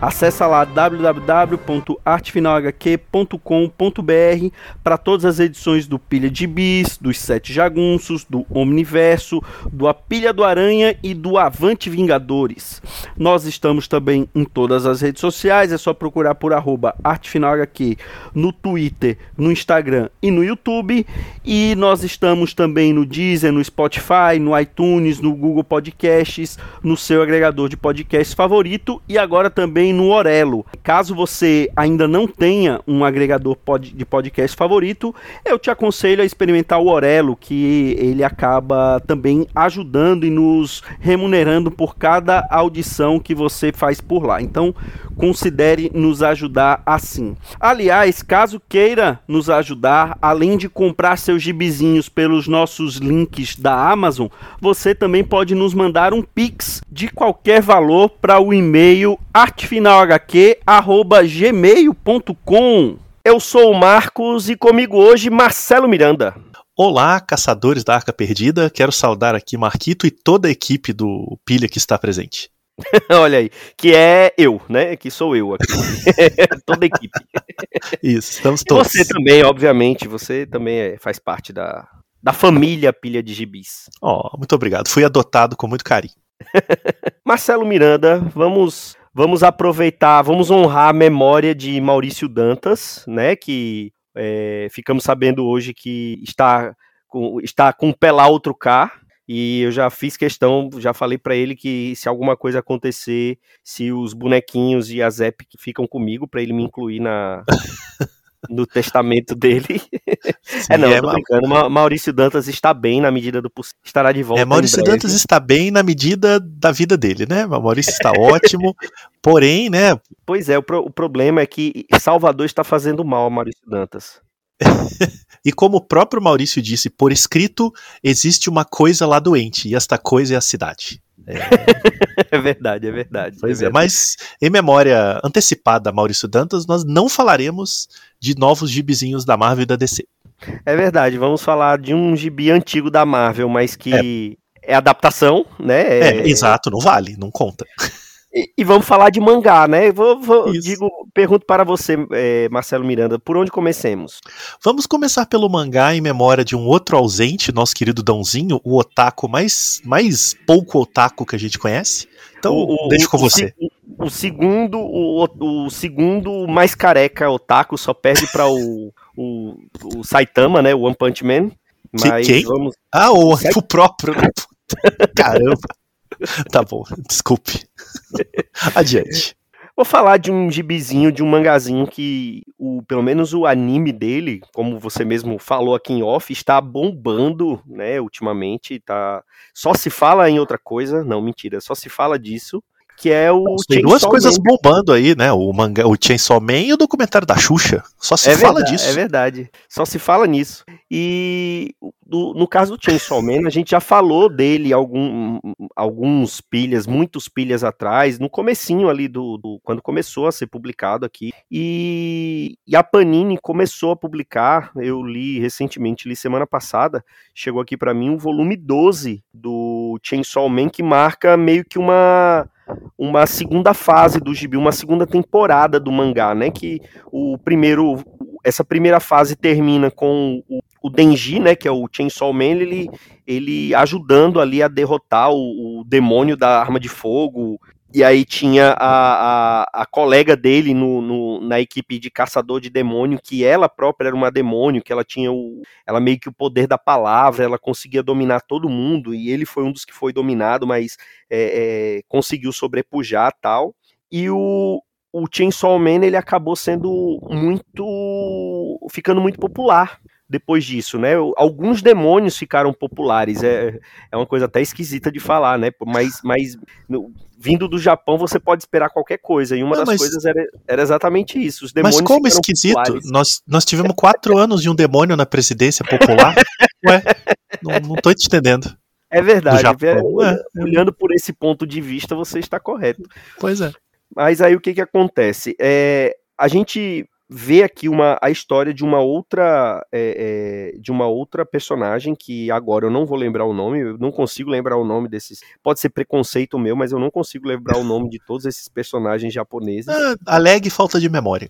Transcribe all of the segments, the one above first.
Acesse lá www.artefinalhq.com.br para todas as edições do Pilha de Bis, dos Sete Jagunços, do Omniverso, do A Pilha do Aranha e do Avante Vingadores. Nós estamos também em todas as redes sociais, é só procurar por arroba artefinalhq no Twitter, no Instagram e no YouTube. E nós estamos também no Deezer, no Spotify, no iTunes, no Google Podcasts, no seu agregador de podcasts favorito e agora também também no Orelo. Caso você ainda não tenha um agregador pod de podcast favorito, eu te aconselho a experimentar o Orelo, que ele acaba também ajudando e nos remunerando por cada audição que você faz por lá. Então, considere nos ajudar assim. Aliás, caso queira nos ajudar, além de comprar seus gibizinhos pelos nossos links da Amazon, você também pode nos mandar um Pix de qualquer valor para o e-mail artefinalhq@gmail.com. Eu sou o Marcos e comigo hoje Marcelo Miranda. Olá, caçadores da Arca Perdida. Quero saudar aqui Marquito e toda a equipe do Pilha que está presente. Olha aí, que é eu, né? Que sou eu aqui. Toda a equipe. Isso, estamos todos. E você também, obviamente, você também é, faz parte da, da família Pilha de Gibis. Oh, muito obrigado. Fui adotado com muito carinho. Marcelo Miranda, vamos vamos aproveitar, vamos honrar a memória de Maurício Dantas, né? Que é, ficamos sabendo hoje que está com, está com outro K, e eu já fiz questão, já falei para ele que se alguma coisa acontecer, se os bonequinhos e as Epic ficam comigo para ele me incluir na no testamento dele. Sim, é não, é, tô brincando. Maurício Dantas está bem na medida do possível. Estará de volta. É, Maurício Dantas está bem na medida da vida dele, né? O Maurício está ótimo. Porém, né? Pois é, o, pro, o problema é que Salvador está fazendo mal a Maurício Dantas. e como o próprio Maurício disse por escrito, existe uma coisa lá doente, e esta coisa é a cidade. É, é verdade, é verdade. Pois é, é, mas em memória antecipada a Maurício Dantas, nós não falaremos de novos gibizinhos da Marvel e da DC. É verdade, vamos falar de um gibi antigo da Marvel, mas que é, é adaptação, né? É... é, exato, não vale, não conta. E, e, vamos falar de mangá, né? Vou, vou digo, pergunto para você, é, Marcelo Miranda, por onde comecemos? Vamos começar pelo mangá em memória de um outro ausente, nosso querido Dãozinho, o otaku mais, mais pouco otaku que a gente conhece. Então, o, deixa com o, você. O, o segundo, o, o, segundo mais careca otaku só perde para o, o, o Saitama, né? O One Punch Man. Mas que, quem? Vamos... Ah, o, o próprio. Caramba. tá bom, desculpe. Adiante. Vou falar de um gibizinho, de um mangazinho que, o, pelo menos o anime dele, como você mesmo falou aqui em off, está bombando, né, ultimamente, tá... Só se fala em outra coisa, não, mentira, só se fala disso que é o Tem duas coisas Man. bombando aí, né? O manga, o Chainsaw Man e o documentário da Xuxa. Só se é fala verdade, disso. É verdade. Só se fala nisso. E do, no caso do Chainsaw Man, a gente já falou dele algum, alguns pilhas, muitos pilhas atrás, no comecinho ali do, do quando começou a ser publicado aqui. E, e, a Panini começou a publicar, eu li recentemente, li semana passada, chegou aqui para mim o volume 12 do Chainsaw Man que marca meio que uma uma segunda fase do gibi, uma segunda temporada do mangá, né? Que o primeiro, essa primeira fase termina com o, o Denji, né? Que é o Chainsaw Man, ele, ele ajudando ali a derrotar o, o demônio da arma de fogo e aí tinha a, a, a colega dele no, no, na equipe de caçador de demônio, que ela própria era uma demônio, que ela tinha o. Ela meio que o poder da palavra, ela conseguia dominar todo mundo, e ele foi um dos que foi dominado, mas é, é, conseguiu sobrepujar tal. E o, o Chainsaw Man ele acabou sendo muito. ficando muito popular depois disso, né? Alguns demônios ficaram populares, é, é uma coisa até esquisita de falar, né? Mas, mas no, vindo do Japão você pode esperar qualquer coisa, e uma Não, das mas... coisas era, era, exatamente isso. Os demônios mas como esquisito? Nós, nós tivemos quatro anos de um demônio na presidência popular? Ué, não, não tô te entendendo. É verdade. É, olhando por esse ponto de vista, você está correto. Pois é. Mas aí o que, que acontece? É, a gente vê aqui uma, a história de uma outra é, é, de uma outra personagem que agora eu não vou lembrar o nome, eu não consigo lembrar o nome desses. Pode ser preconceito meu, mas eu não consigo lembrar o nome de todos esses personagens japoneses. Ah, alegue falta de memória.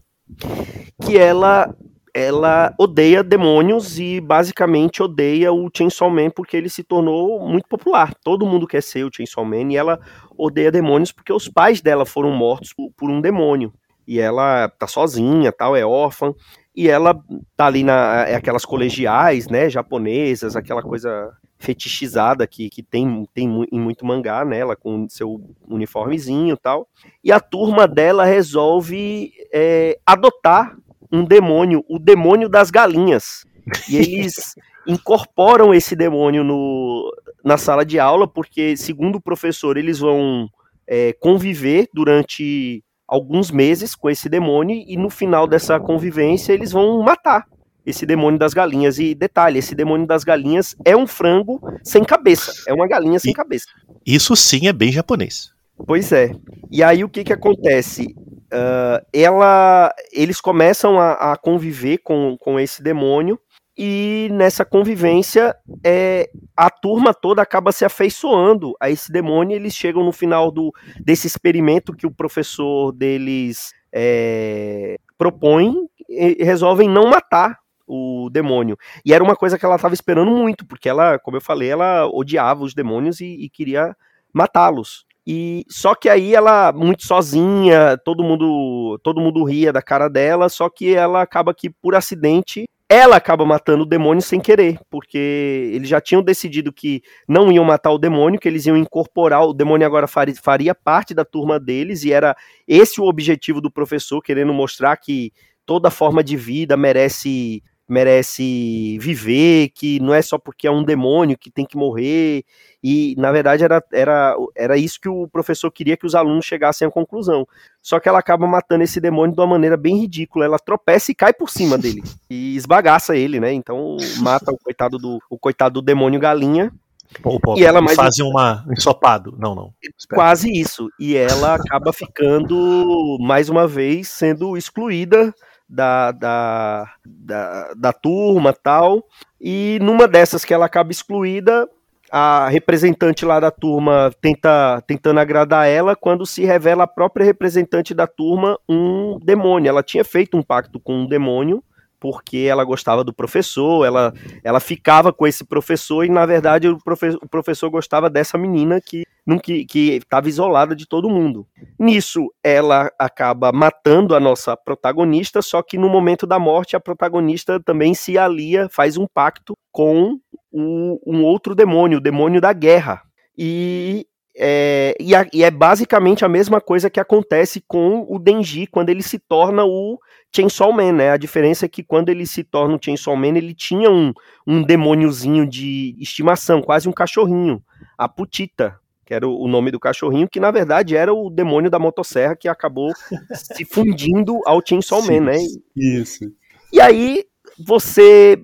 Que ela ela odeia demônios e basicamente odeia o Chainsaw Man porque ele se tornou muito popular. Todo mundo quer ser o Chainsaw Man e ela odeia demônios porque os pais dela foram mortos por, por um demônio e ela tá sozinha, tal, é órfã, e ela tá ali na é aquelas colegiais, né, japonesas, aquela coisa fetichizada que, que tem, tem em muito mangá, né, ela com seu uniformezinho tal, e a turma dela resolve é, adotar um demônio, o demônio das galinhas, e eles incorporam esse demônio no, na sala de aula, porque, segundo o professor, eles vão é, conviver durante alguns meses com esse demônio e no final dessa convivência eles vão matar esse demônio das galinhas. E detalhe, esse demônio das galinhas é um frango sem cabeça, é uma galinha sem e, cabeça. Isso sim é bem japonês. Pois é. E aí o que que acontece? Uh, ela, eles começam a, a conviver com, com esse demônio e nessa convivência é, a turma toda acaba se afeiçoando a esse demônio. eles chegam no final do, desse experimento que o professor deles é, propõe e resolvem não matar o demônio. E era uma coisa que ela estava esperando muito, porque ela, como eu falei, ela odiava os demônios e, e queria matá-los. E só que aí ela muito sozinha, todo mundo todo mundo ria da cara dela, só que ela acaba que por acidente ela acaba matando o demônio sem querer, porque eles já tinham decidido que não iam matar o demônio, que eles iam incorporar, o demônio agora faria, faria parte da turma deles, e era esse o objetivo do professor, querendo mostrar que toda forma de vida merece merece viver, que não é só porque é um demônio que tem que morrer, e na verdade era, era, era isso que o professor queria que os alunos chegassem à conclusão. Só que ela acaba matando esse demônio de uma maneira bem ridícula, ela tropeça e cai por cima dele, e esbagaça ele, né, então mata o coitado do, o coitado do demônio galinha, Pô, pô, e ela mais fazem uma ensopado. Não, não. Espera. Quase isso. E ela acaba ficando mais uma vez sendo excluída da, da, da, da turma tal. E numa dessas que ela acaba excluída, a representante lá da turma tenta tentando agradar ela quando se revela a própria representante da turma um demônio. Ela tinha feito um pacto com um demônio porque ela gostava do professor, ela, ela ficava com esse professor e na verdade o, profe o professor gostava dessa menina que que estava isolada de todo mundo. Nisso ela acaba matando a nossa protagonista, só que no momento da morte a protagonista também se alia, faz um pacto com o, um outro demônio, o demônio da guerra. E é, e, a, e, é basicamente a mesma coisa que acontece com o Denji quando ele se torna o Chainsaw Man, né? A diferença é que quando ele se torna o Chainsaw Man, ele tinha um, um demôniozinho de estimação, quase um cachorrinho, a Putita, que era o, o nome do cachorrinho, que na verdade era o demônio da motosserra que acabou se fundindo ao Chainsaw Man, né? Isso. E aí você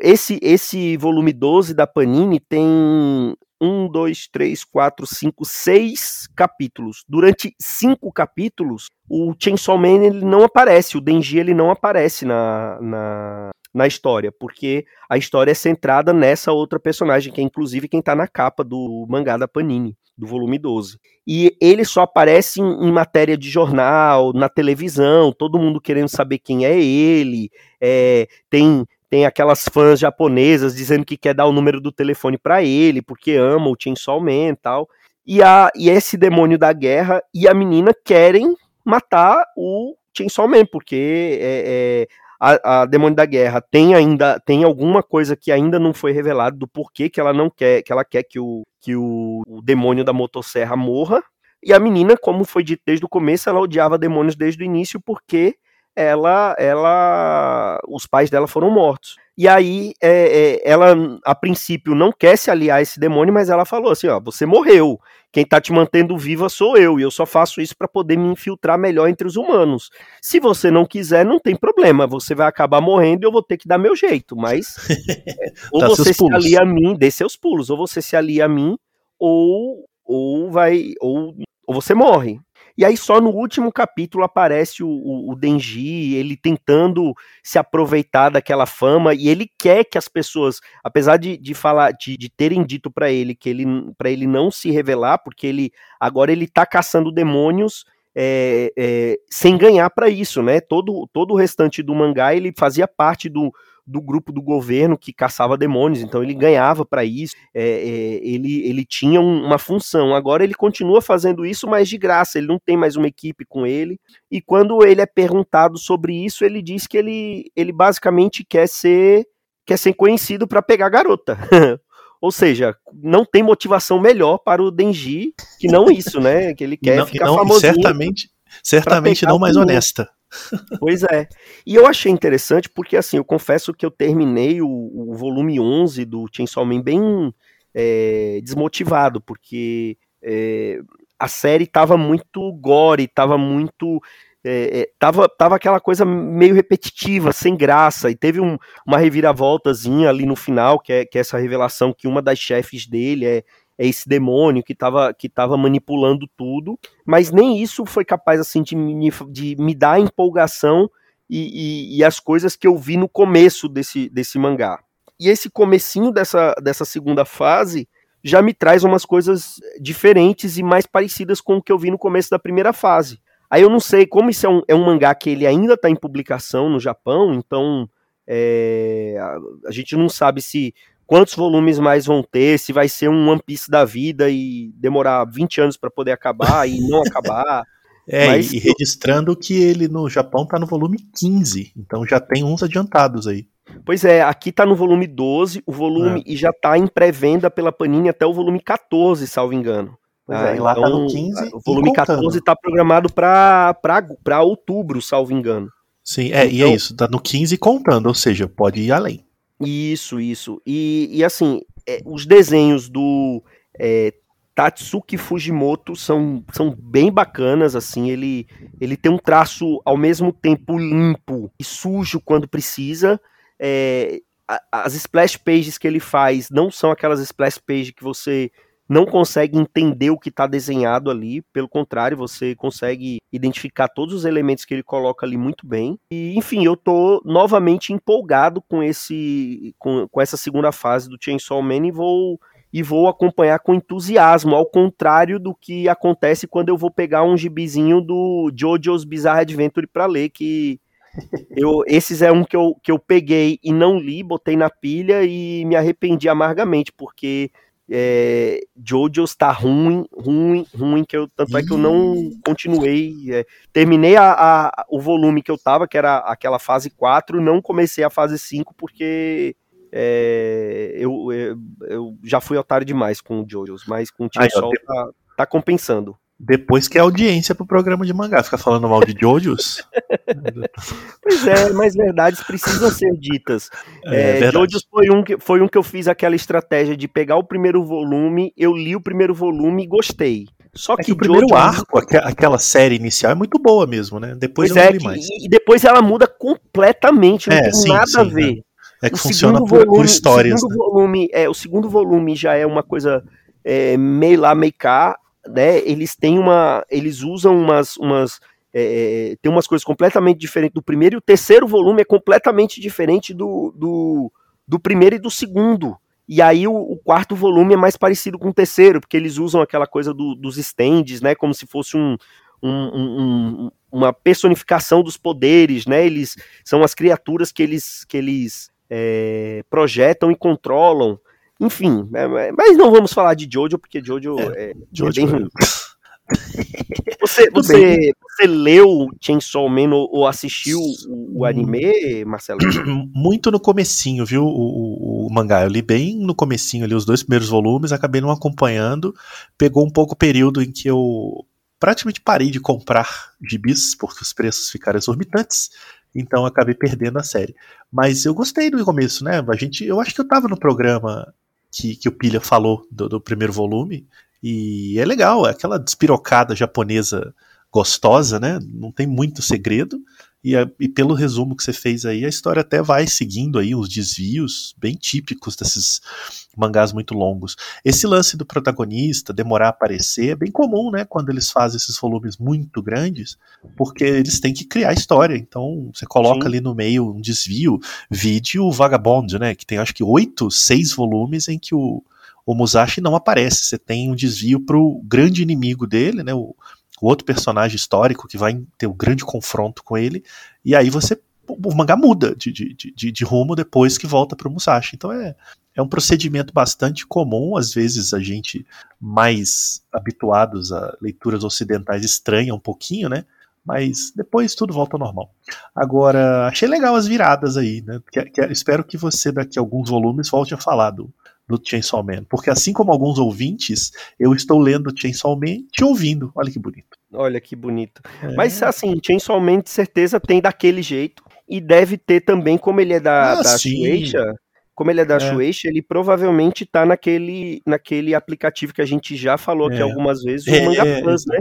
esse esse volume 12 da Panini tem um, dois, três, quatro, cinco, seis capítulos. Durante cinco capítulos, o Chainsaw Man ele não aparece, o Denji ele não aparece na, na, na história, porque a história é centrada nessa outra personagem, que é inclusive quem tá na capa do mangá da Panini, do volume 12. E ele só aparece em, em matéria de jornal, na televisão, todo mundo querendo saber quem é ele, é, tem tem aquelas fãs japonesas dizendo que quer dar o número do telefone para ele, porque ama o Chainsaw Man e tal. E, a, e esse demônio da guerra e a menina querem matar o Chainsaw Man, porque é, é, a, a, demônio da guerra tem ainda tem alguma coisa que ainda não foi revelado do porquê que ela não quer que ela quer que o que o, o demônio da motosserra morra e a menina como foi dito desde o começo ela odiava demônios desde o início porque ela, ela, os pais dela foram mortos. E aí, é, é, ela, a princípio, não quer se aliar a esse demônio, mas ela falou assim: ó, você morreu. Quem tá te mantendo viva sou eu, e eu só faço isso para poder me infiltrar melhor entre os humanos. Se você não quiser, não tem problema. Você vai acabar morrendo e eu vou ter que dar meu jeito. Mas é, ou você se alia a mim, dê seus pulos, ou você se alia a mim, ou, ou vai. Ou, ou você morre. E aí só no último capítulo aparece o, o, o, Denji, ele tentando se aproveitar daquela fama e ele quer que as pessoas, apesar de, de falar, de, de terem dito para ele que ele para ele não se revelar, porque ele agora ele tá caçando demônios é, é, sem ganhar para isso, né? Todo, todo o restante do mangá ele fazia parte do, do grupo do governo que caçava demônios, então ele ganhava para isso, é, é, ele, ele tinha um, uma função. Agora ele continua fazendo isso, mas de graça, ele não tem mais uma equipe com ele. E quando ele é perguntado sobre isso, ele diz que ele, ele basicamente quer ser, quer ser conhecido para pegar garota. Ou seja, não tem motivação melhor para o Denji que não isso, né? Que ele quer não, ficar não, famosinho. Certamente, certamente não mais honesta. Pois é. E eu achei interessante porque, assim, eu confesso que eu terminei o, o volume 11 do Chainsaw Man bem é, desmotivado, porque é, a série tava muito gore, tava muito... É, é, tava, tava aquela coisa meio repetitiva, sem graça, e teve um, uma reviravoltazinha ali no final, que é, que é essa revelação que uma das chefes dele é, é esse demônio que estava que tava manipulando tudo, mas nem isso foi capaz assim de me, de me dar empolgação e, e, e, as coisas que eu vi no começo desse, desse mangá. E esse comecinho dessa, dessa segunda fase já me traz umas coisas diferentes e mais parecidas com o que eu vi no começo da primeira fase. Aí eu não sei, como isso é um, é um mangá que ele ainda está em publicação no Japão, então é, a, a, gente não sabe se quantos volumes mais vão ter, se vai ser um One Piece da vida e demorar 20 anos para poder acabar e não acabar. É, Mas, e registrando que ele no Japão tá no volume 15, então já tem uns adiantados aí. Pois é, aqui tá no volume 12, o volume é. e já tá em pré-venda pela Panini até o volume 14, salvo engano. Pois é, ah, e lá então, tá no 15. O volume 14 tá programado para outubro, salvo engano. Sim, é, então, e é então isso, tá no 15 contando, ou seja, pode ir além. Isso, isso. E, e assim, é, os desenhos do é, Tatsuki Fujimoto são, são bem bacanas, assim, ele, ele tem um traço ao mesmo tempo limpo e sujo quando precisa. É, as splash pages que ele faz não são aquelas splash pages que você não consegue entender o que está desenhado ali, pelo contrário, você consegue identificar todos os elementos que ele coloca ali muito bem. E, enfim, eu tô novamente empolgado com esse com, com essa segunda fase do Chainsaw Man e vou e vou acompanhar com entusiasmo, ao contrário do que acontece quando eu vou pegar um gibizinho do JoJo's Bizarre Adventure para ler, que eu, esses é um que eu, que eu peguei e não li, botei na pilha e me arrependi amargamente, porque é, Jojo está ruim, ruim, ruim, que eu, tanto é que eu não continuei. É, terminei a, a, o volume que eu tava, que era aquela fase 4, não comecei a fase 5 porque é, eu, eu, eu, já fui otário demais com o Jojo, mas com o Tio Sol tá, tá compensando. Depois que é audiência pro programa de mangá, fica falando mal de Jojos. pois é, mas verdades precisam ser ditas. É, é, Jojos foi um, que, foi um que eu fiz aquela estratégia de pegar o primeiro volume, eu li o primeiro volume e gostei. Só é que, que o primeiro Jojo... arco, aquela série inicial, é muito boa mesmo, né? Depois pois eu é, li mais. E, depois ela muda completamente, não é, tem sim, nada sim, a ver. Né? É que o funciona por, volume, por histórias. O segundo, né? volume, é, o segundo volume já é uma coisa é, meio lá, meio cá né, eles têm uma, eles usam umas, umas é, é, tem umas coisas completamente diferentes do primeiro, e o terceiro volume é completamente diferente do, do, do primeiro e do segundo. E aí o, o, quarto volume é mais parecido com o terceiro, porque eles usam aquela coisa do, dos stands, né, como se fosse um, um, um, uma personificação dos poderes, né, eles são as criaturas que eles, que eles é, projetam e controlam, enfim, é, é, mas não vamos falar de Jojo, porque Jojo é, é, Jojo é bem ruim. Você, você, você leu Chainsaw Man ou, ou assistiu o, o, anime, Marcelo? Muito no comecinho, viu, o, o, o, mangá. Eu li bem no comecinho ali os dois primeiros volumes, acabei não acompanhando. Pegou um pouco o período em que eu praticamente parei de comprar gibis porque os preços ficaram exorbitantes. Então acabei perdendo a série. Mas eu gostei do começo, né? A gente, eu acho que eu tava no programa que, que o Pilha falou do, do primeiro volume. E é legal, é aquela despirocada japonesa gostosa, né? Não tem muito segredo. E, a, e, pelo resumo que você fez aí, a história até vai seguindo aí os desvios bem típicos desses mangás muito longos. Esse lance do protagonista demorar a aparecer é bem comum, né, quando eles fazem esses volumes muito grandes, porque eles têm que criar história. Então, você coloca Sim. ali no meio um desvio, vídeo o Vagabond, né, que tem acho que oito, seis volumes em que o, o Musashi não aparece. Você tem um desvio pro grande inimigo dele, né, o o outro personagem histórico que vai ter um grande confronto com ele, e aí você o mangá muda de, de, de, de rumo depois que volta para o Musashi. Então é, é um procedimento bastante comum, às vezes a gente mais habituados a leituras ocidentais estranha um pouquinho, né? Mas depois tudo volta ao normal. Agora, achei legal as viradas aí, né? Que, que, espero que você, daqui a alguns volumes, volte a falar do, do Chainsaw Man. Porque assim como alguns ouvintes, eu estou lendo Chainsaw Man te ouvindo. Olha que bonito. Olha que bonito. É. Mas assim, Chainsaw Man de certeza tem daquele jeito. E deve ter também, como ele é da, ah, da Shueisha, como ele é da é. Shueisha, ele provavelmente tá naquele, naquele aplicativo que a gente já falou é. aqui algumas vezes, o é, Manga é, Plus, né?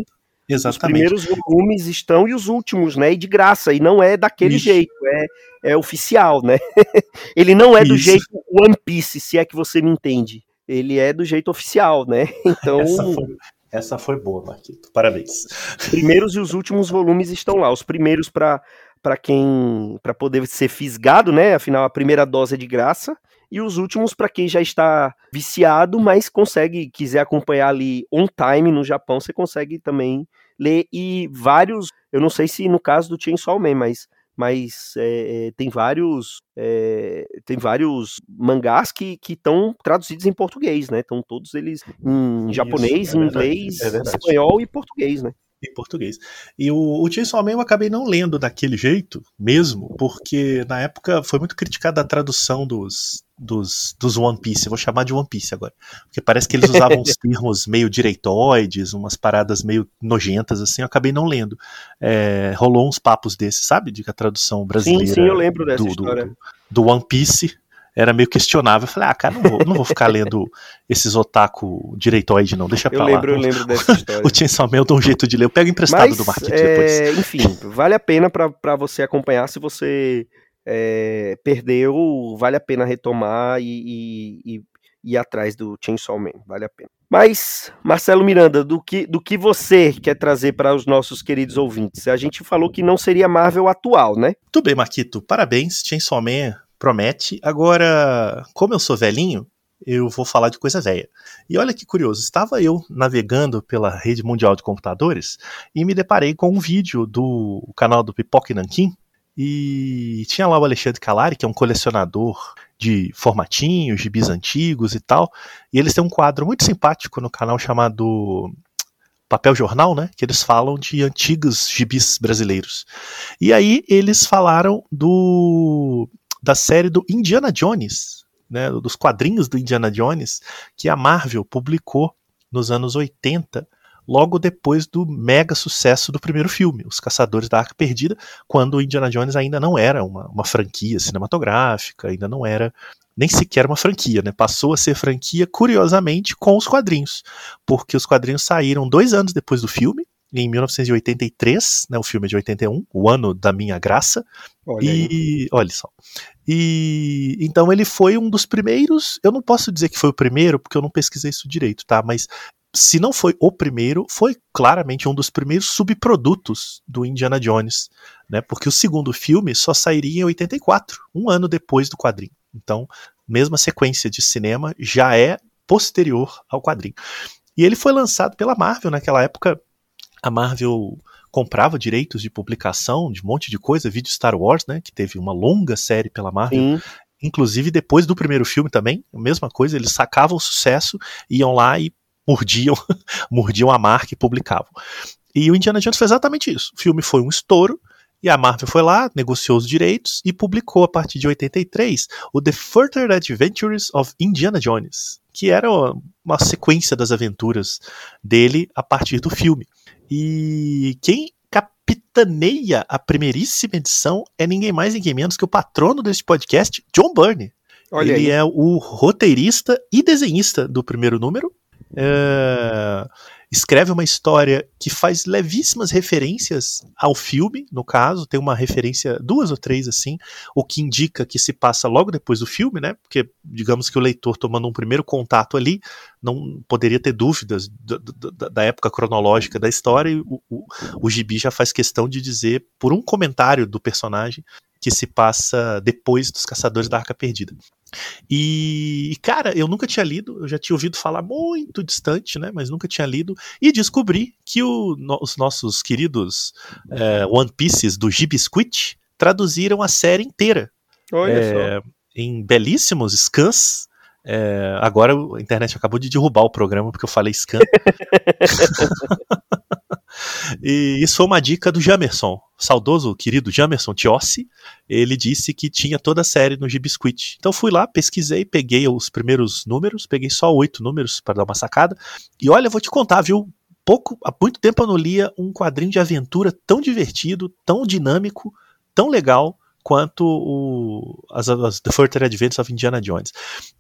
Exatamente. Os primeiros volumes estão e os últimos, né? E de graça. E não é daquele Isso. jeito, é, é oficial, né? Ele não é do Isso. jeito One Piece, se é que você me entende. Ele é do jeito oficial, né? Então. Essa foi, essa foi boa, Marquito. Parabéns. Os primeiros e os últimos volumes estão lá. Os primeiros para para quem para poder ser fisgado, né? Afinal, a primeira dose é de graça e os últimos para quem já está viciado, mas consegue, quiser acompanhar ali on time no Japão, você consegue também ler e vários, eu não sei se no caso do Chainsaw Man, mas mas é, tem vários é, tem vários mangás que estão traduzidos em português, né? Estão todos eles em Isso, japonês, é inglês, é espanhol e português, né? em português. E o, o Chainsaw Man eu acabei não lendo daquele jeito mesmo, porque na época foi muito criticada a tradução dos, dos, dos One Piece, vou chamar de One Piece agora, porque parece que eles usavam uns termos meio direitoides, umas paradas meio nojentas assim, eu acabei não lendo. É, rolou uns papos desses, sabe, de que a tradução brasileira sim, sim, eu lembro dessa do, história. Do, do One Piece era meio questionável. Eu falei, ah, cara, não vou, não vou ficar lendo esses otaku direitoide, não, deixa pra eu Lembro, eu lembro dessa história. o Chainsaw Man eu dou um jeito de ler, eu pego emprestado Mas, do Market é, depois. Enfim, vale a pena para você acompanhar, se você é, perdeu, vale a pena retomar e, e, e ir atrás do Chainsaw Man, vale a pena. Mas, Marcelo Miranda, do que, do que você quer trazer para os nossos queridos ouvintes? A gente falou que não seria Marvel atual, né? Tudo bem, Marquito. Parabéns. Chainsaw Man promete. Agora, como eu sou velhinho, eu vou falar de coisa velha. E olha que curioso, estava eu navegando pela rede mundial de computadores e me deparei com um vídeo do canal do Pipoca e Nankin e tinha lá o Alexandre Calari, que é um colecionador de formatinhos, gibis antigos e tal, e eles têm um quadro muito simpático no canal chamado Papel Jornal, né? Que eles falam de antigos gibis brasileiros. E aí eles falaram do da série do Indiana Jones, né, dos quadrinhos do Indiana Jones, que a Marvel publicou nos anos 80, logo depois do mega sucesso do primeiro filme, Os Caçadores da Arca Perdida, quando o Indiana Jones ainda não era uma, uma franquia cinematográfica, ainda não era nem sequer uma franquia, né? Passou a ser franquia, curiosamente, com os quadrinhos, porque os quadrinhos saíram dois anos depois do filme, em 1983, né, o filme é de 81, o ano da minha graça. Olha e olha só. E então ele foi um dos primeiros, eu não posso dizer que foi o primeiro, porque eu não pesquisei isso direito, tá? Mas se não foi o primeiro, foi claramente um dos primeiros subprodutos do Indiana Jones, né? Porque o segundo filme só sairia em 84, um ano depois do quadrinho. Então, mesma sequência de cinema já é posterior ao quadrinho. E ele foi lançado pela Marvel naquela época a Marvel comprava direitos de publicação de um monte de coisa, vídeo Star Wars, né, que teve uma longa série pela Marvel. Sim. Inclusive depois do primeiro filme também, a mesma coisa, eles sacavam o sucesso, iam lá e mordiam, mordiam a marca e publicavam. E o Indiana Jones foi exatamente isso. O filme foi um estouro, e a Marvel foi lá, negociou os direitos e publicou a partir de 83 o The Further Adventures of Indiana Jones, que era uma sequência das aventuras dele a partir do filme. E quem capitaneia a primeiríssima edição é ninguém mais, ninguém menos que o patrono deste podcast, John Byrne. Olha Ele aí. é o roteirista e desenhista do primeiro número. É escreve uma história que faz levíssimas referências ao filme, no caso, tem uma referência, duas ou três assim, o que indica que se passa logo depois do filme, né? Porque digamos que o leitor tomando um primeiro contato ali, não poderia ter dúvidas da, da época cronológica da história, e o, o, o gibi já faz questão de dizer, por um comentário do personagem, que se passa depois dos Caçadores da Arca Perdida. E, cara, eu nunca tinha lido, eu já tinha ouvido falar muito distante, né? Mas nunca tinha lido. E descobri que o, no, os nossos queridos é, One Pieces do Gibisquit traduziram a série inteira. Olha é, só. Em belíssimos scans. É, agora a internet acabou de derrubar o programa porque eu falei scan. E isso foi uma dica do Jamerson, saudoso, querido Jamerson Tiossi. Ele disse que tinha toda a série no Gibisquit. Então fui lá, pesquisei, peguei os primeiros números, peguei só oito números para dar uma sacada. E olha, vou te contar, viu? Pouco, há muito tempo eu não lia um quadrinho de aventura tão divertido, tão dinâmico, tão legal quanto o, as, as The Further Adventures of Indiana Jones.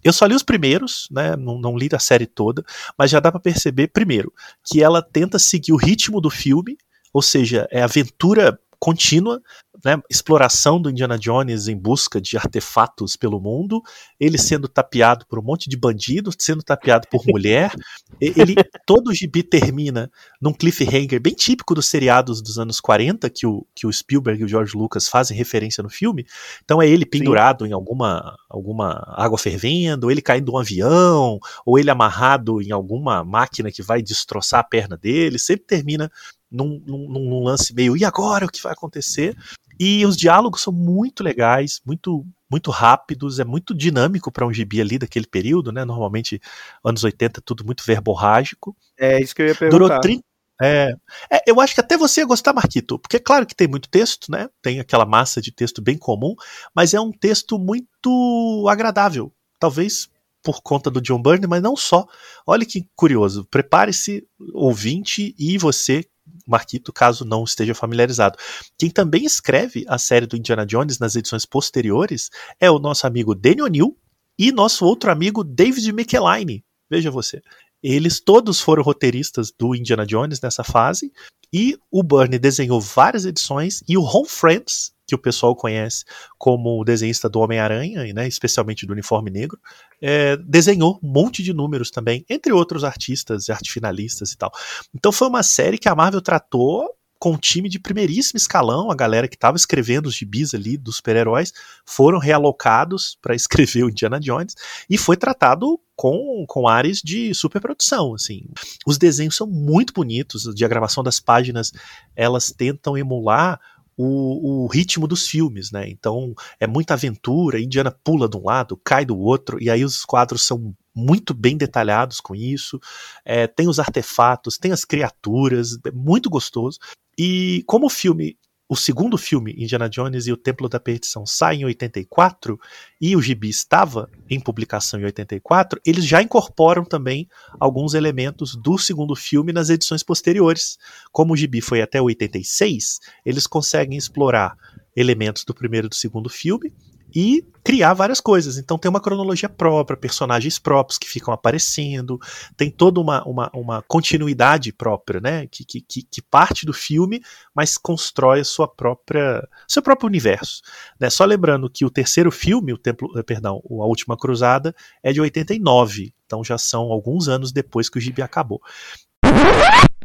Eu só li os primeiros, né, não, não li a série toda, mas já dá para perceber, primeiro, que ela tenta seguir o ritmo do filme, ou seja, é aventura contínua, né, exploração do Indiana Jones em busca de artefatos pelo mundo, ele sendo tapeado por um monte de bandidos, sendo tapeado por mulher. ele todo o gibi termina num cliffhanger bem típico dos seriados dos anos 40 que o, que o Spielberg e o George Lucas fazem referência no filme. Então é ele pendurado Sim. em alguma alguma água fervendo, ou ele caindo de um avião, ou ele amarrado em alguma máquina que vai destroçar a perna dele, sempre termina num, num, num, lance meio e agora o que vai acontecer? E os diálogos são muito legais, muito muito rápidos, é muito dinâmico para um gibi ali daquele período, né? Normalmente, anos 80, tudo muito verborrágico. É isso que eu ia perguntar. Durou 30, é, é, eu acho que até você ia gostar, Marquito, porque é claro que tem muito texto, né? Tem aquela massa de texto bem comum, mas é um texto muito agradável. Talvez por conta do John Byrne, mas não só. Olha que curioso. Prepare-se, ouvinte, e você Marquito, caso não esteja familiarizado. Quem também escreve a série do Indiana Jones nas edições posteriores é o nosso amigo Daniel O'Neill e nosso outro amigo David McElhinney. Veja você. Eles todos foram roteiristas do Indiana Jones nessa fase, e o Byrne desenhou várias edições, e o Ron Friends, que o pessoal conhece como o desenhista do Homem-Aranha, né, especialmente do uniforme negro, é, desenhou um monte de números também, entre outros artistas, arte finalistas e tal. Então foi uma série que a Marvel tratou com um time de primeiríssimo escalão, a galera que estava escrevendo os gibis ali dos super-heróis foram realocados para escrever o Indiana Jones e foi tratado com, com áreas de superprodução, assim. Os desenhos são muito bonitos, a diagramação das páginas, elas tentam emular o, o, ritmo dos filmes, né? Então é muita aventura, Indiana pula de um lado, cai do outro, e aí os quadros são muito bem detalhados com isso. É, tem os artefatos, tem as criaturas, é muito gostoso. E como o filme o segundo filme, Indiana Jones e o Templo da Perdição, sai em 84 e o gibi estava em publicação em 84, eles já incorporam também alguns elementos do segundo filme nas edições posteriores. Como o gibi foi até 86, eles conseguem explorar elementos do primeiro e do segundo filme e criar várias coisas. Então tem uma cronologia própria, personagens próprios que ficam aparecendo, tem toda uma, uma, uma continuidade própria, né? Que, que, que, parte do filme, mas constrói a sua própria seu próprio universo. Né? Só lembrando que o terceiro filme, o Templo, eh, perdão, a Última Cruzada, é de 89. Então já são alguns anos depois que o Gibi acabou.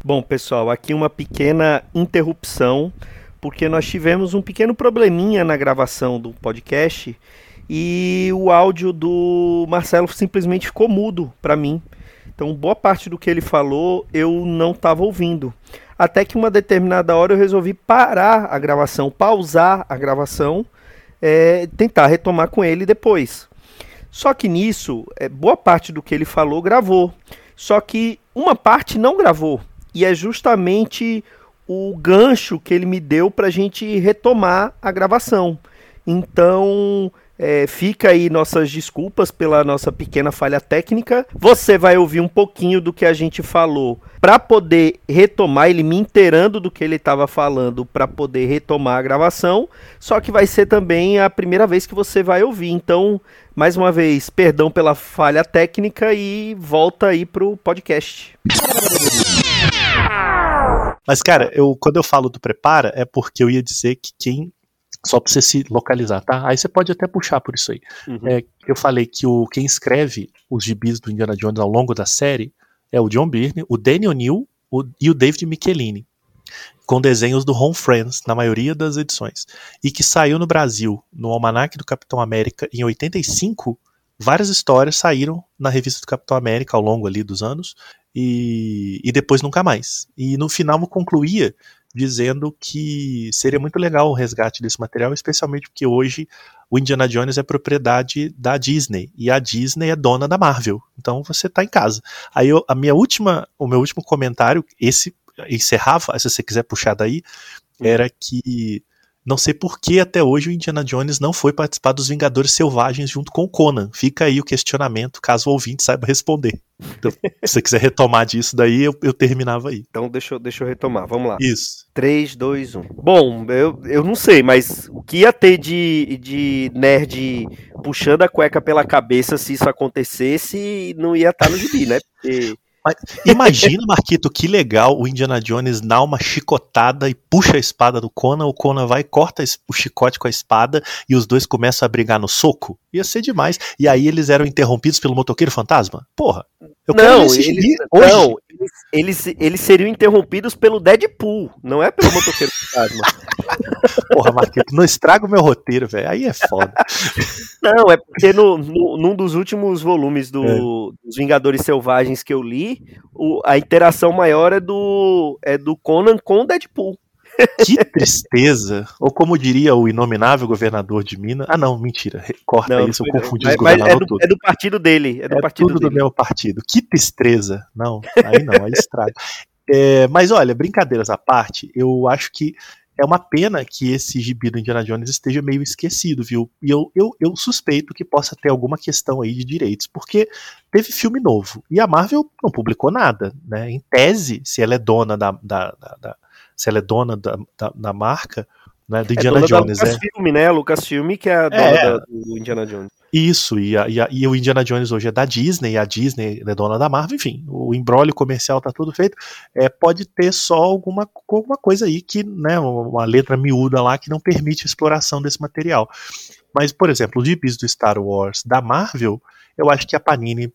Bom, pessoal, aqui uma pequena interrupção porque nós tivemos um pequeno probleminha na gravação do podcast e o áudio do Marcelo simplesmente ficou mudo para mim. Então, boa parte do que ele falou eu não estava ouvindo. Até que uma determinada hora eu resolvi parar a gravação, pausar a gravação, é, tentar retomar com ele depois. Só que nisso, é, boa parte do que ele falou gravou. Só que uma parte não gravou. E é justamente o gancho que ele me deu para a gente retomar a gravação. Então, é, fica aí nossas desculpas pela nossa pequena falha técnica. Você vai ouvir um pouquinho do que a gente falou para poder retomar, ele me inteirando do que ele estava falando para poder retomar a gravação. Só que vai ser também a primeira vez que você vai ouvir. Então, mais uma vez, perdão pela falha técnica e volta aí pro podcast. Mas, cara, eu, quando eu falo do prepara, é porque eu ia dizer que quem só pra você se localizar, tá? Aí você pode até puxar por isso aí. Uhum. É, eu falei que o, quem escreve os gibis do Indiana Jones ao longo da série é o John Byrne, o Danny O'Neill e o David Michelini, com desenhos do Home Friends na maioria das edições. E que saiu no Brasil, no Almanac do Capitão América, em 85. Várias histórias saíram na revista do Capitão América ao longo ali dos anos e, e depois nunca mais. E no final concluía dizendo que seria muito legal o resgate desse material, especialmente porque hoje o Indiana Jones é propriedade da Disney e a Disney é dona da Marvel. Então você está em casa. Aí eu, a minha última, o meu último comentário, esse encerrava, se você quiser puxar daí, hum. era que não sei por que até hoje o Indiana Jones não foi participar dos Vingadores Selvagens junto com o Conan. Fica aí o questionamento, caso o ouvinte saiba responder. Então, se você quiser retomar disso daí, eu, eu terminava aí. Então deixa eu, deixa eu retomar, vamos lá. Isso. 3, 2, 1. Bom, eu, eu não sei, mas o que ia ter de, de nerd puxando a cueca pela cabeça se isso acontecesse, não ia estar no gibi, né? Porque mas imagina, Marquito, que legal o Indiana Jones dá uma chicotada e puxa a espada do Conan, o Conan vai corta o chicote com a espada e os dois começam a brigar no soco. Ia ser demais. E aí eles eram interrompidos pelo motoqueiro fantasma? Porra. Eu não, eles, não eles, eles, eles seriam interrompidos pelo Deadpool, não é pelo motoqueiro fantasma. Porra, Marquito, não estraga o meu roteiro, velho. Aí é foda. Não, é porque no, no, num dos últimos volumes do, é. dos Vingadores Selvagens que eu li, o, a interação maior é do, é do Conan com o Deadpool. Que tristeza! Ou como diria o inominável governador de Minas. Ah, não, mentira. Corta não, isso, eu confundi os governadores é do, é do partido dele. É, do é partido tudo dele. do meu partido. Que tristeza! Não, aí não, aí estraga. É, mas olha, brincadeiras à parte, eu acho que é uma pena que esse gibi do Indiana Jones esteja meio esquecido, viu? E eu, eu, eu suspeito que possa ter alguma questão aí de direitos, porque teve filme novo e a Marvel não publicou nada, né? Em tese, se ela é dona da, da, da, da se ela é dona da, da, da marca, né, do é Indiana é Jones, da Lucasfilm, é. né? Lucasfilm que é a dona é, do Indiana Jones. Isso, e, a, e, a, e, o Indiana Jones hoje é da Disney, e a Disney é dona da Marvel, enfim, o embrólio comercial tá tudo feito. É, pode ter só alguma, alguma coisa aí que, né, uma letra miúda lá que não permite a exploração desse material. Mas, por exemplo, os gibis do Star Wars da Marvel, eu acho que a Panini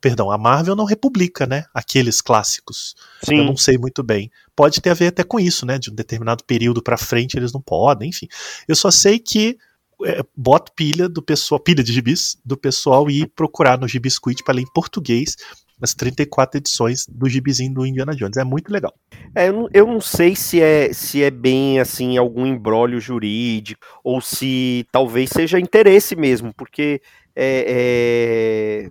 perdão, a Marvel não republica, né? Aqueles clássicos. Sim. Eu não sei muito bem. Pode ter a ver até com isso, né? De um determinado período para frente eles não podem, enfim. Eu só sei que é, boto pilha do pessoal, pilha de gibis do pessoal e ir procurar no Gibiscuit para ler em português as 34 edições do gibizinho do Indiana Jones. É muito legal. É, eu, não, eu não sei se é, se é bem assim algum embrólio jurídico ou se talvez seja interesse mesmo, porque é, é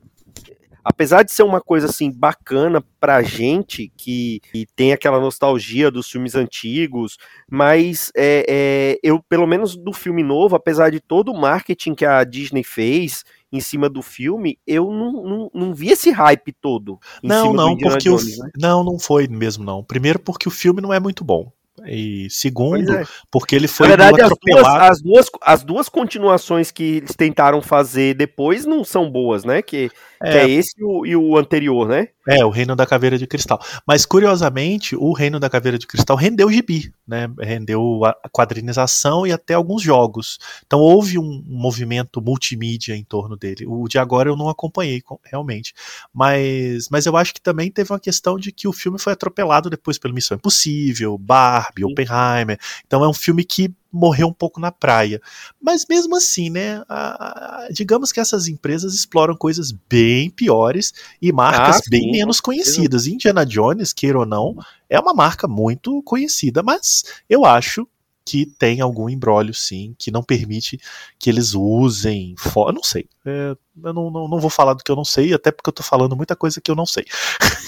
apesar de ser uma coisa assim bacana pra gente que, que tem aquela nostalgia dos filmes antigos, mas é, é, eu, pelo menos do filme novo, apesar de todo o marketing que a Disney fez em cima do filme, eu não, não, não vi esse hype todo. não, não, porque Jones, o, né? não, não foi mesmo não. Primeiro porque o filme não é muito bom. E segundo, é. porque ele foi Na verdade, as duas, as, duas, as duas continuações que eles tentaram fazer depois não são boas, né? Que é, que é esse e o, e o anterior, né? É, o Reino da Caveira de Cristal. Mas, curiosamente, o Reino da Caveira de Cristal rendeu gibi, né? Rendeu a quadrinização e até alguns jogos. Então houve um movimento multimídia em torno dele. O de agora eu não acompanhei, realmente. Mas, mas eu acho que também teve uma questão de que o filme foi atropelado depois pelo Missão Impossível, Barbie, Sim. Oppenheimer. Então é um filme que morreu um pouco na praia. Mas mesmo assim, né? A, a, digamos que essas empresas exploram coisas bem piores e marcas ah, bem sim, menos conhecidas. Indiana Jones, queira ou não, é uma marca muito conhecida, mas eu acho que tem algum embrólio, sim, que não permite que eles usem. Eu não sei. É, eu não, não, não, vou falar do que eu não sei, até porque eu tô falando muita coisa que eu não sei.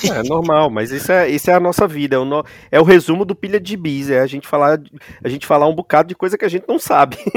É normal, mas isso é, isso é a nossa vida. É o, no, é o resumo do pilha de bis. É a gente, falar, a gente falar um bocado de coisa que a gente não sabe.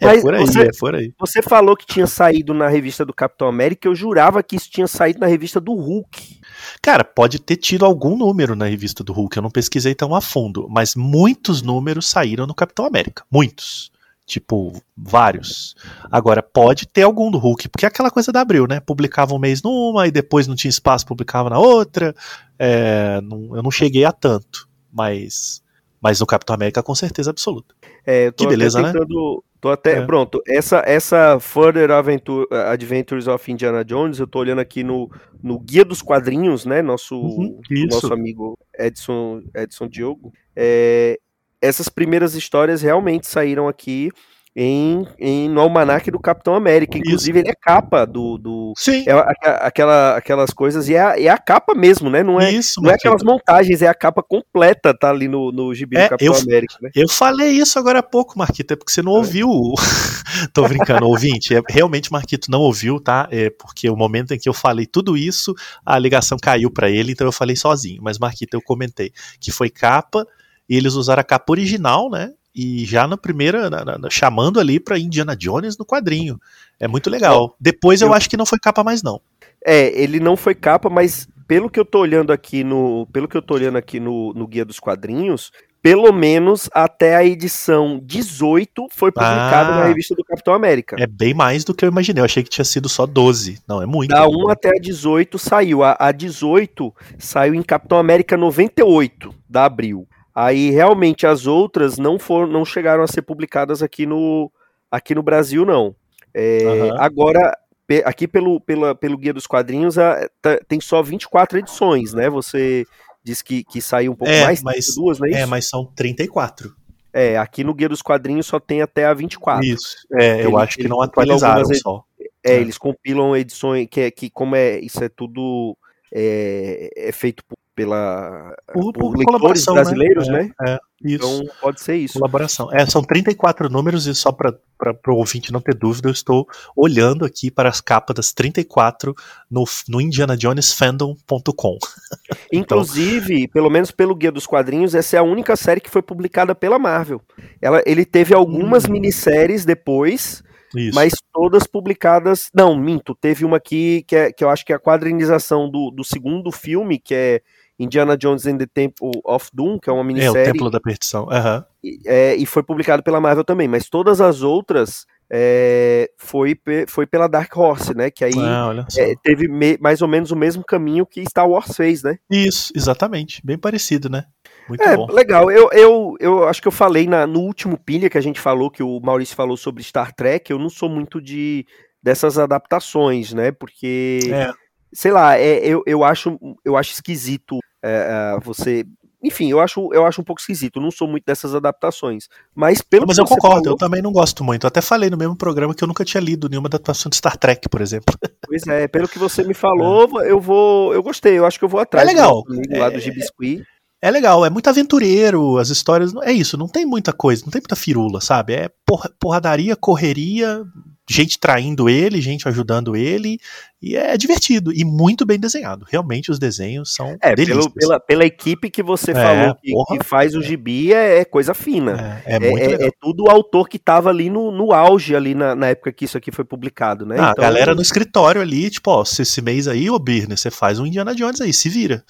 É Mas por aí, você- é por aí. Você falou que tinha saído na revista do Capitão América, eu jurava que isso tinha saído na revista do Hulk. Cara, pode ter tido algum número na revista do Hulk, eu não pesquisei tão a fundo, mas muitos números saíram no Capitão América. Muitos. Tipo, vários. Agora, pode ter algum do Hulk, porque é aquela coisa da Abril, né? Publicava um mês numa e depois não tinha espaço, publicava na outra. É, não- eu não cheguei a tanto, mas, mas no Capitão América com certeza absoluta. É, Que beleza, né? Tô até, É. Pronto, essa, essa Further Aventure- Adventures of Indiana Jones, eu tô olhando aqui no, no Guia dos Quadrinhos, né? Nosso, Uhum, nosso amigo Edson, Edson Diogo. É, essas primeiras histórias realmente saíram aqui em, em, no Almanac do Capitão América. Inclusive, ele é capa do. do Sim, é aquela, aquelas coisas, e é, a- é a capa mesmo, né? Não é, isso, não é aquelas montagens, é a capa completa, tá ali no, no gibi É, do Capitão eu- América, né? Eu falei isso agora há pouco, Marquito, é porque você não ouviu. o- Tô brincando, ouvinte. É, realmente, Marquito não ouviu, tá? É porque o momento em que eu falei tudo isso, a ligação caiu pra ele, então eu falei sozinho. Mas, Marquito, eu comentei que foi capa, e eles usaram a capa original, né? E já na primeira, na- na- chamando ali pra Indiana Jones no quadrinho. É muito legal. Depois eu, eu- acho que não foi capa mais, não. É, ele não foi capa, mas pelo que eu tô olhando aqui no, pelo que eu tô olhando aqui no, no guia dos quadrinhos, pelo menos até a edição 18 foi publicada Ah. na revista do Capitão América. É bem mais do que eu imaginei. Eu achei que tinha sido só 12. Não, é muito. Da 1 até a 18 saiu. A, a 18 saiu em Capitão América 98, da Abril. Aí realmente as outras não foram, não chegaram a ser publicadas aqui no, aqui no Brasil, não. É, Aham. Agora, pe- aqui pelo, pela, pelo Guia dos Quadrinhos, a- tá- tem só 24 edições, né? Você disse que, que saiu um pouco É, mais, mas- duas, não é isso? É, mas são 34. É, aqui no Guia dos Quadrinhos só tem até a 24. Isso. É, eu acho que não atualizaram algumas só. É, É. eles compilam edições que, é- que como é isso é tudo é, é feito por- pela Por, por por leitores colaboração, brasileiros, né? né? É. Então pode ser isso. Colaboração. É, são 34 números e só para o ouvinte não ter dúvida, eu estou olhando aqui para as capas das 34 no, no indianajonesfandom.com. Inclusive, pelo menos pelo Guia dos Quadrinhos, essa é a única série que foi publicada pela Marvel. Ela, ele teve algumas Hum. minisséries depois, Isso. mas todas publicadas. Não, minto. Teve uma aqui que, é, que eu acho que é a quadrinização do, do segundo filme, que é Indiana Jones and the Temple of Doom, que é uma é, o minissérie. Templo da Perdição. Aham. e- é, e foi publicado pela Marvel também, mas todas as outras é, foi, foi pela Dark Horse, né? Que aí Ah, é, teve me- mais ou menos o mesmo caminho que Star Wars fez, né? Isso, exatamente. Bem parecido, né? Muito É, bom. legal. Eu, eu, eu acho que eu falei na- no último pilha que a gente falou, que o Maurício falou sobre Star Trek, eu não sou muito de dessas adaptações, né? Porque, É, sei lá, é, eu, eu, acho, eu acho esquisito é, é, você. Enfim, eu acho, eu acho um pouco esquisito. Não sou muito dessas adaptações. Mas pelo mas que eu você concordo, falou- eu também não gosto muito. Eu até falei no mesmo programa que eu nunca tinha lido nenhuma adaptação de Star Trek, por exemplo. Pois é, pelo que você me falou, eu vou. Eu gostei, eu acho que eu vou atrás É legal. do amigo lá É- do Gibiscuit. É legal, é muito aventureiro, as histórias. É isso, não tem muita coisa, não tem muita firula, sabe? É porra- porradaria, correria, gente traindo ele, gente ajudando ele, e é divertido e muito bem desenhado. Realmente os desenhos são É, pelo, pela, pela equipe que você É, falou que, porra. que faz o gibi, é, é coisa fina. É, é É, muito é- é tudo o autor que tava ali no, no auge, ali na, na época que isso aqui foi publicado, né? Ah, a galera no escritório ali, tipo, ó, se esse mês aí, ô Birner, você faz um Indiana Jones aí, se vira.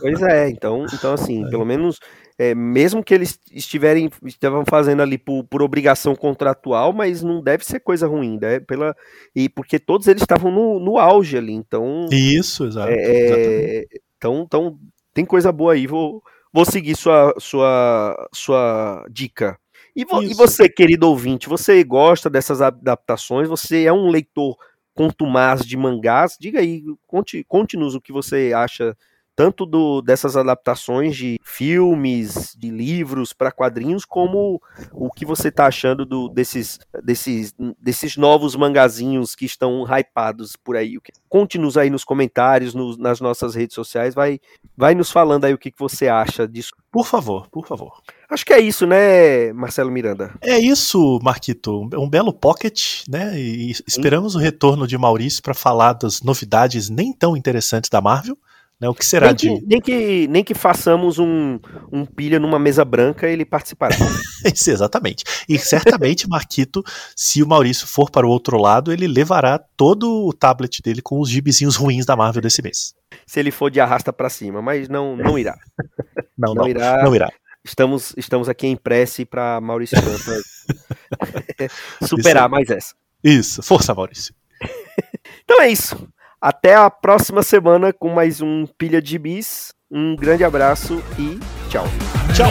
Pois é, então, então assim, pelo menos, é, mesmo que eles estiverem estavam fazendo ali por, por obrigação contratual, mas não deve ser coisa ruim, né? Pela, e porque todos eles estavam no, no auge ali, então, Isso, exato. é, é, então, então tem coisa boa aí, vou, vou seguir sua, sua, sua dica. E, vo- e você, querido ouvinte, você gosta dessas adaptações? Você é um leitor contumaz de mangás? Diga aí, conte- conte-nos o que você acha tanto do, dessas adaptações de filmes, de livros para quadrinhos, como o que você está achando do- desses, desses, desses novos mangazinhos que estão hypados por aí. Conte-nos aí nos comentários, nos- nas nossas redes sociais, vai, vai nos falando aí o que, que você acha disso. Por favor, por favor. Acho que é isso, né, Marcelo Miranda? É isso, Marquito. Um um belo pocket, né? E esperamos o retorno de Maurício para falar das novidades nem tão interessantes da Marvel, Né? O que será nem de. Que, nem, que, nem que façamos um, um pilha numa mesa branca, ele participará. Isso, exatamente. E certamente, Marquito, se o Maurício for para o outro lado, ele levará todo o tablet dele com os gibizinhos ruins da Marvel desse mês. Se ele for de arrasta para cima, mas não, não irá. não, não, não, irá. Não irá. Estamos, estamos aqui em prece para Maurício superar isso. mais essa. Isso, força, Maurício. então é isso. Até a próxima semana com mais um Pilha de Bis. Um grande abraço e tchau. Tchau.